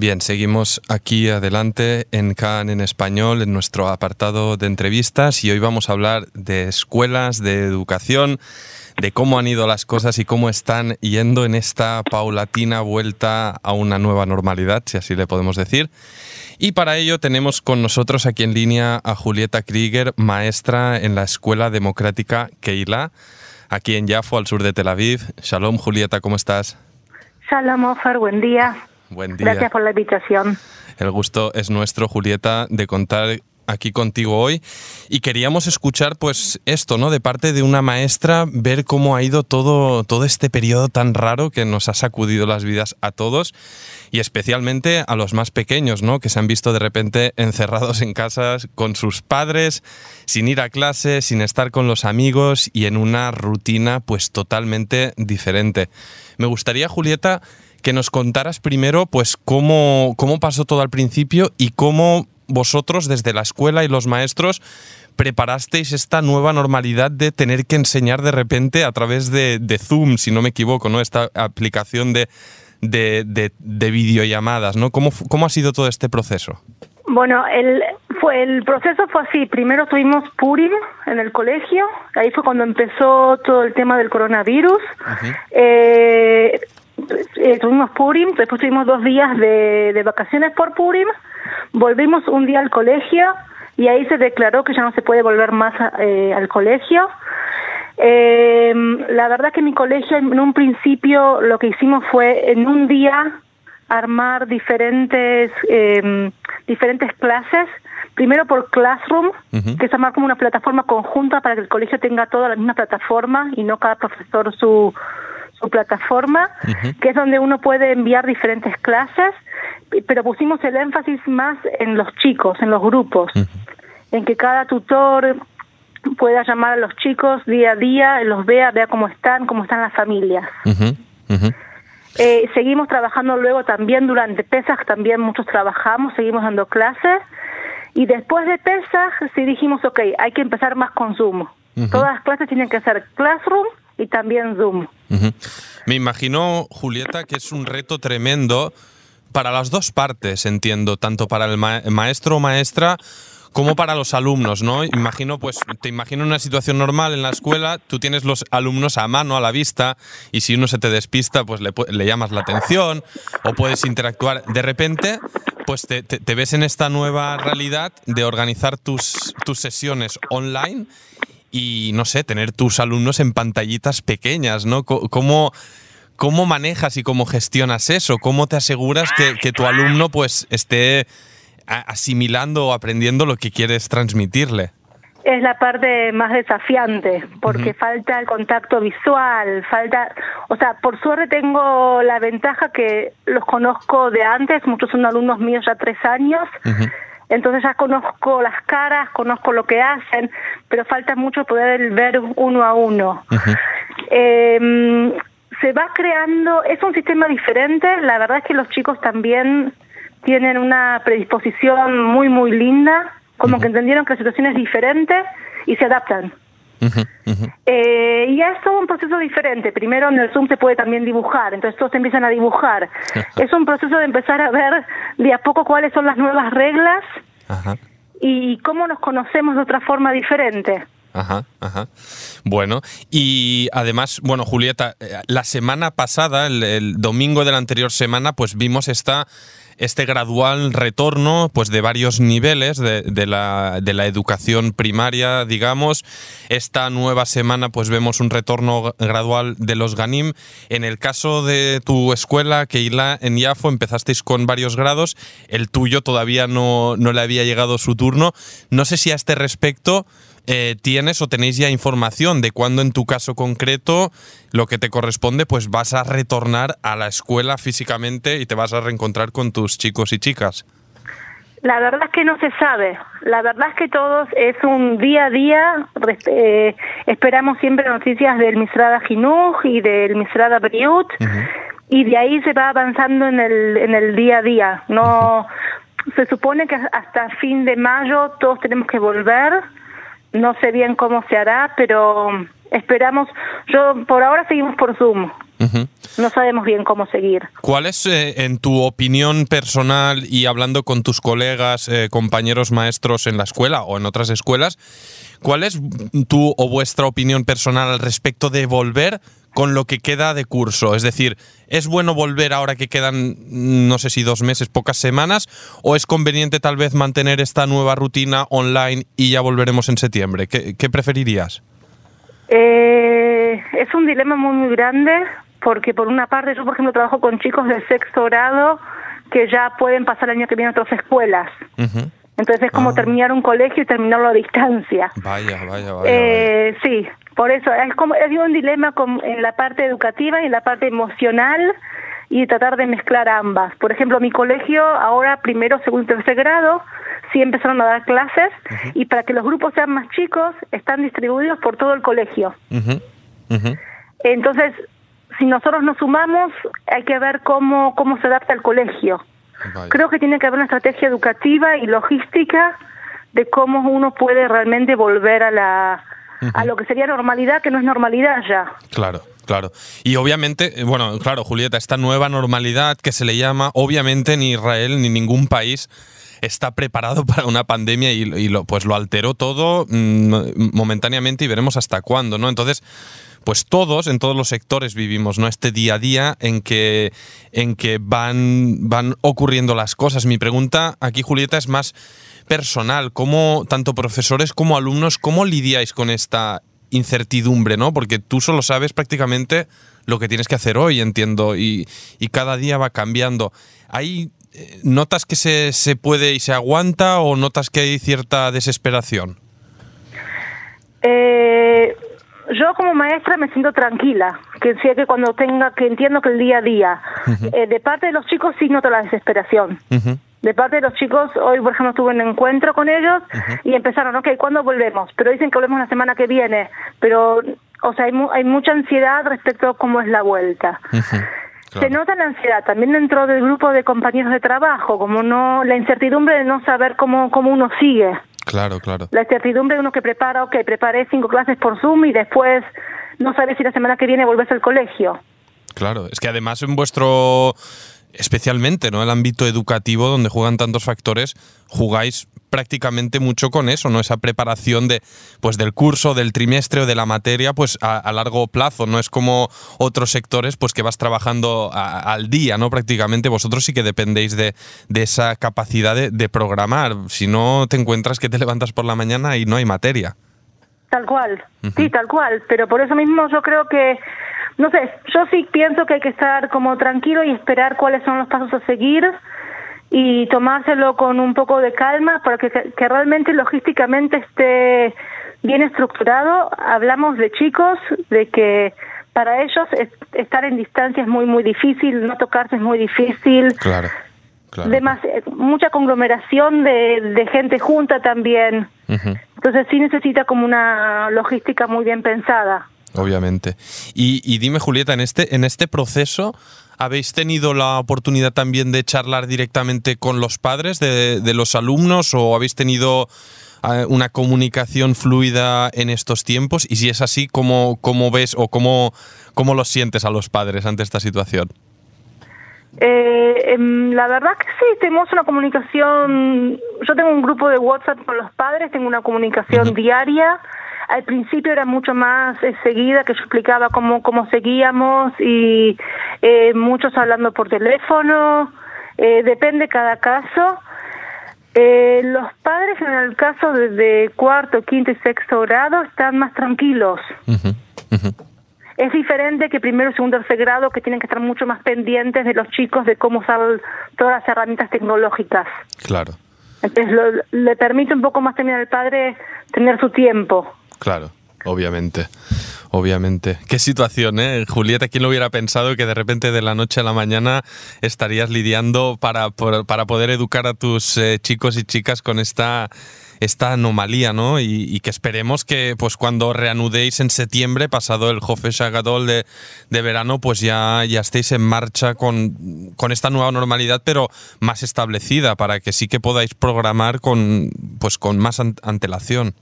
Bien, seguimos aquí adelante en CAN en español, en nuestro apartado de entrevistas y hoy vamos a hablar de escuelas, de educación, de cómo han ido las cosas y cómo están yendo en esta paulatina vuelta a una nueva normalidad, si así le podemos decir. Y para ello tenemos con nosotros aquí en línea a Julieta Krieger, maestra en la Escuela Democrática Keilah, aquí en Jafo, al sur de Tel Aviv. Shalom, Julieta, ¿cómo estás? Shalom, Ofer, buen día. Buen día. Gracias por la invitación. El gusto es nuestro, Julieta, de contar aquí contigo hoy y queríamos escuchar pues esto, ¿no? De parte de una maestra, ver cómo ha ido todo, todo este periodo tan raro que nos ha sacudido las vidas a todos y especialmente a los más pequeños, ¿no? Que se han visto de repente encerrados en casas con sus padres, sin ir a clase, sin estar con los amigos y en una rutina pues totalmente diferente. Me gustaría, Julieta, que nos contaras primero pues cómo, cómo pasó todo al principio y cómo vosotros desde la escuela y los maestros preparasteis esta nueva normalidad de tener que enseñar de repente a través de, de Zoom, si no me equivoco, ¿no? Esta aplicación de, de, de, de videollamadas, ¿no? ¿Cómo, ¿Cómo, ha sido todo este proceso? Bueno, el, fue, el proceso fue así. Primero tuvimos Purim en el colegio. Ahí fue cuando empezó todo el tema del coronavirus. Eh, eh, tuvimos Purim, después tuvimos dos días de, de, vacaciones por Purim, volvimos un día al colegio y ahí se declaró que ya no se puede volver más eh, al colegio. Eh, la verdad que mi colegio en un principio lo que hicimos fue en un día armar diferentes eh, diferentes clases primero por Classroom, uh -huh. que es armar como una plataforma conjunta para que el colegio tenga toda la misma plataforma y no cada profesor su su plataforma, uh -huh. que es donde uno puede enviar diferentes clases, pero pusimos el énfasis más en los chicos, en los grupos, uh -huh. en que cada tutor pueda llamar a los chicos día a día, los vea, vea cómo están, cómo están las familias. Uh -huh. Eh, seguimos trabajando luego también durante Pesach, también muchos trabajamos, seguimos dando clases, y después de Pesach sí dijimos, ok, hay que empezar más con Zoom. Todas las clases tienen que ser Classroom, y también Zoom. Me imagino, Julieta, que es un reto tremendo para las dos partes, entiendo, tanto para el ma maestro o maestra como para los alumnos, ¿no? Imagino, pues, te imagino una situación normal en la escuela, tú tienes los alumnos a mano, a la vista, y si uno se te despista, pues le, le llamas la atención o puedes interactuar. De repente, pues te, te, te ves en esta nueva realidad de organizar tus, tus sesiones online y, no sé, tener tus alumnos en pantallitas pequeñas, ¿no? ¿Cómo, cómo manejas y cómo gestionas eso? ¿Cómo te aseguras que, que tu alumno pues esté asimilando o aprendiendo lo que quieres transmitirle? Es la parte más desafiante, porque uh -huh. falta el contacto visual, falta, o sea, por suerte tengo la ventaja que los conozco de antes, muchos son alumnos míos ya tres años, uh -huh. Entonces ya conozco las caras, conozco lo que hacen, pero falta mucho poder ver uno a uno. Uh -huh. eh, se va creando, es un sistema diferente, la verdad es que los chicos también tienen una predisposición muy, muy linda, como uh -huh. que entendieron que la situación es diferente y se adaptan. Uh -huh, uh -huh. Eh, y es todo un proceso diferente. Primero en el Zoom se puede también dibujar, entonces todos empiezan a dibujar. es un proceso de empezar a ver de a poco cuáles son las nuevas reglas y cómo nos conocemos de otra forma diferente. Ajá, ajá. Bueno, y además, bueno, Julieta, la semana pasada, el, el domingo de la anterior semana, pues vimos esta este gradual retorno pues de varios niveles de, la, de, la, educación primaria, digamos. Esta nueva semana pues vemos un retorno gradual de los GANIM. En el caso de tu escuela, Keila, en Yafo, empezasteis con varios grados. El tuyo todavía no, no le había llegado su turno. No sé si a este respecto eh, tienes o tenéis ya información de cuándo en tu caso concreto lo que te corresponde, pues vas a retornar a la escuela físicamente y te vas a reencontrar con tus chicos y chicas. La verdad es que no se sabe. La verdad es que todos es un día a día. Eh, esperamos siempre noticias del Misrada Jinuj y del Misrada Briut uh -huh. y de ahí se va avanzando en el en el día a día. No. Uh -huh se supone que hasta fin de mayo todos tenemos que volver. No sé bien cómo se hará, pero esperamos. Yo por ahora seguimos por Zoom. No sabemos bien cómo seguir. ¿Cuál es, eh, en tu opinión personal y hablando con tus colegas, eh, compañeros maestros en la escuela o en otras escuelas, cuál es tu o vuestra opinión personal al respecto de volver con lo que queda de curso? Es decir, ¿es bueno volver ahora que quedan, no sé si dos meses, pocas semanas, o es conveniente tal vez mantener esta nueva rutina online y ya volveremos en septiembre? ¿Qué, preferirías? Eh, es un dilema muy, muy grande, porque por una parte yo, por ejemplo, trabajo con chicos de sexto grado que ya pueden pasar el año que viene a otras escuelas. Entonces es como ah. terminar un colegio y terminarlo a distancia. Vaya, vaya, vaya. Eh, Sí, por eso es como es un dilema con, en la parte educativa y en la parte emocional y tratar de mezclar ambas. Por ejemplo, mi colegio ahora primero, segundo y tercer grado sí empezaron a dar clases y para que los grupos sean más chicos están distribuidos por todo el colegio. Entonces, si nosotros nos sumamos, hay que ver cómo, cómo se adapta el colegio. Creo que tiene que haber una estrategia educativa y logística de cómo uno puede realmente volver a la a lo que sería normalidad, que no es normalidad ya. Claro. Claro. Y obviamente, eh, bueno, claro, Julieta, esta nueva normalidad que se le llama, obviamente ni Israel ni ningún país está preparado para una pandemia y, lo, pues lo alteró todo mm, momentáneamente y veremos hasta cuándo, ¿no? Entonces, pues todos, en todos los sectores vivimos, ¿no? Este día a día en que, en que van, van ocurriendo las cosas. Mi pregunta aquí, Julieta, es más personal. ¿Cómo, tanto profesores como alumnos, cómo lidiáis con esta incertidumbre, ¿no? Porque tú solo sabes prácticamente lo que tienes que hacer hoy, entiendo, y, y cada día va cambiando. ¿Hay eh, notas que se, se puede y se aguanta o notas que hay cierta desesperación? Eh, yo como maestra me siento tranquila, que sé que cuando tenga, que entiendo que el día a día, eh, de parte de los chicos sí noto la desesperación. De parte de los chicos, hoy por ejemplo tuve un encuentro con ellos y empezaron, ok, ¿cuándo volvemos? Pero dicen que volvemos la semana que viene, pero, o sea, hay, hay mucha ansiedad respecto a cómo es la vuelta. Se nota la ansiedad también dentro del grupo de compañeros de trabajo, como no la incertidumbre de no saber cómo, cómo uno sigue. Claro, claro. La incertidumbre de uno que prepara, ok, preparé cinco clases por Zoom y después no sabes si la semana que viene volvés al colegio. Claro, es que además en vuestro especialmente ¿no? el ámbito educativo donde juegan tantos factores, jugáis prácticamente mucho con eso, ¿no? Esa preparación de, pues, del curso, del trimestre o de la materia, pues a, largo plazo. No es como otros sectores, pues que vas trabajando al día, ¿no? Prácticamente vosotros sí que dependéis de, de esa capacidad de, programar. Si no te encuentras que te levantas por la mañana y no hay materia. Tal cual, sí, tal cual. Pero por eso mismo yo creo que no sé, yo sí pienso que hay que estar como tranquilo y esperar cuáles son los pasos a seguir y tomárselo con un poco de calma para que, que realmente logísticamente esté bien estructurado. Hablamos de chicos, de que para ellos estar en distancia es muy, muy difícil, no tocarse es muy difícil. Claro. Claro. mucha conglomeración de, de, gente junta también. Entonces sí necesita como una logística muy bien pensada. Obviamente. Y, dime, Julieta, en este, en este proceso, ¿habéis tenido la oportunidad también de charlar directamente con los padres de, los alumnos o habéis tenido eh, una comunicación fluida en estos tiempos? Y si es así, ¿cómo, cómo ves o cómo, cómo los sientes a los padres ante esta situación? Eh, em, la verdad que sí, tenemos una comunicación, yo tengo un grupo de WhatsApp con los padres, tengo una comunicación diaria al principio era mucho más eh, seguida, que yo explicaba cómo, cómo seguíamos y eh, muchos hablando por teléfono, eh, depende cada caso. los padres en el caso de, cuarto, quinto y sexto grado están más tranquilos. Es diferente que primero, segundo, tercer grado, que tienen que estar mucho más pendientes de los chicos, de cómo usar todas las herramientas tecnológicas. Claro. Entonces le permite un poco más también al padre tener su tiempo. Claro, obviamente. Obviamente. Qué situación, ¿eh? Julieta, ¿quién lo hubiera pensado que de repente de la noche a la mañana estarías lidiando para, para poder educar a tus eh, chicos y chicas con esta, esta anomalía, ¿no? Y, que esperemos que pues cuando reanudéis en septiembre, pasado el Jofe Shagadol de, de verano, pues ya, ya estéis en marcha con, con esta nueva normalidad, pero más establecida, para que sí que podáis programar con, pues, con más antelación.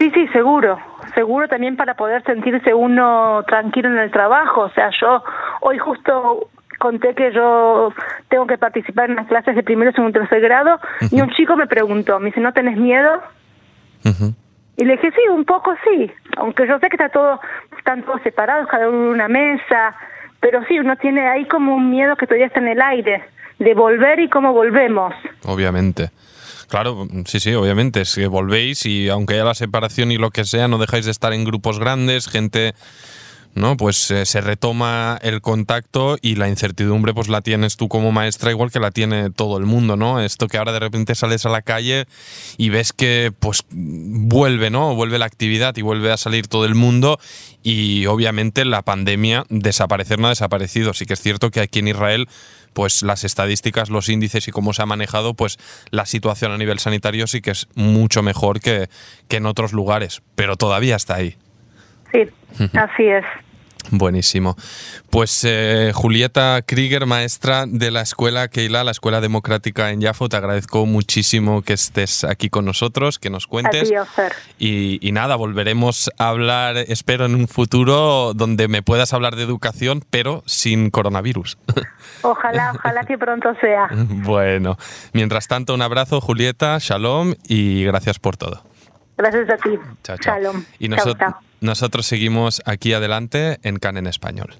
Sí, sí, seguro, seguro también para poder sentirse uno tranquilo en el trabajo. O sea, yo hoy justo conté que yo tengo que participar en las clases de primero, segundo, tercer grado y un chico me preguntó, me dice, ¿no tenés miedo? Y le dije, sí, un poco sí, aunque yo sé que está todo, están todos separados, cada uno en una mesa, pero sí, uno tiene ahí como un miedo que todavía está en el aire, de volver y cómo volvemos. Obviamente. Claro, sí, sí, obviamente, es que volvéis y aunque haya la separación y lo que sea, no dejáis de estar en grupos grandes, gente, ¿no? Pues eh, se retoma el contacto y la incertidumbre pues la tienes tú como maestra igual que la tiene todo el mundo, ¿no? Esto que ahora de repente sales a la calle y ves que pues vuelve, ¿no? Vuelve la actividad y vuelve a salir todo el mundo y obviamente la pandemia desaparecer no ha desaparecido. Sí que es cierto que aquí en Israel pues las estadísticas, los índices y cómo se ha manejado, pues la situación a nivel sanitario sí que es mucho mejor que, que en otros lugares, pero todavía está ahí. Sí, así es. Buenísimo. Pues eh, Julieta Krieger, maestra de la Escuela Keila, la Escuela Democrática en Yafo, te agradezco muchísimo que estés aquí con nosotros, que nos cuentes. y, y, nada, volveremos a hablar, espero, en un futuro donde me puedas hablar de educación, pero sin coronavirus. Ojalá, ojalá que pronto sea. Bueno, mientras tanto, un abrazo, Julieta, shalom y gracias por todo. Gracias a ti. Shalom. Y nosotros seguimos aquí adelante en CAN en español.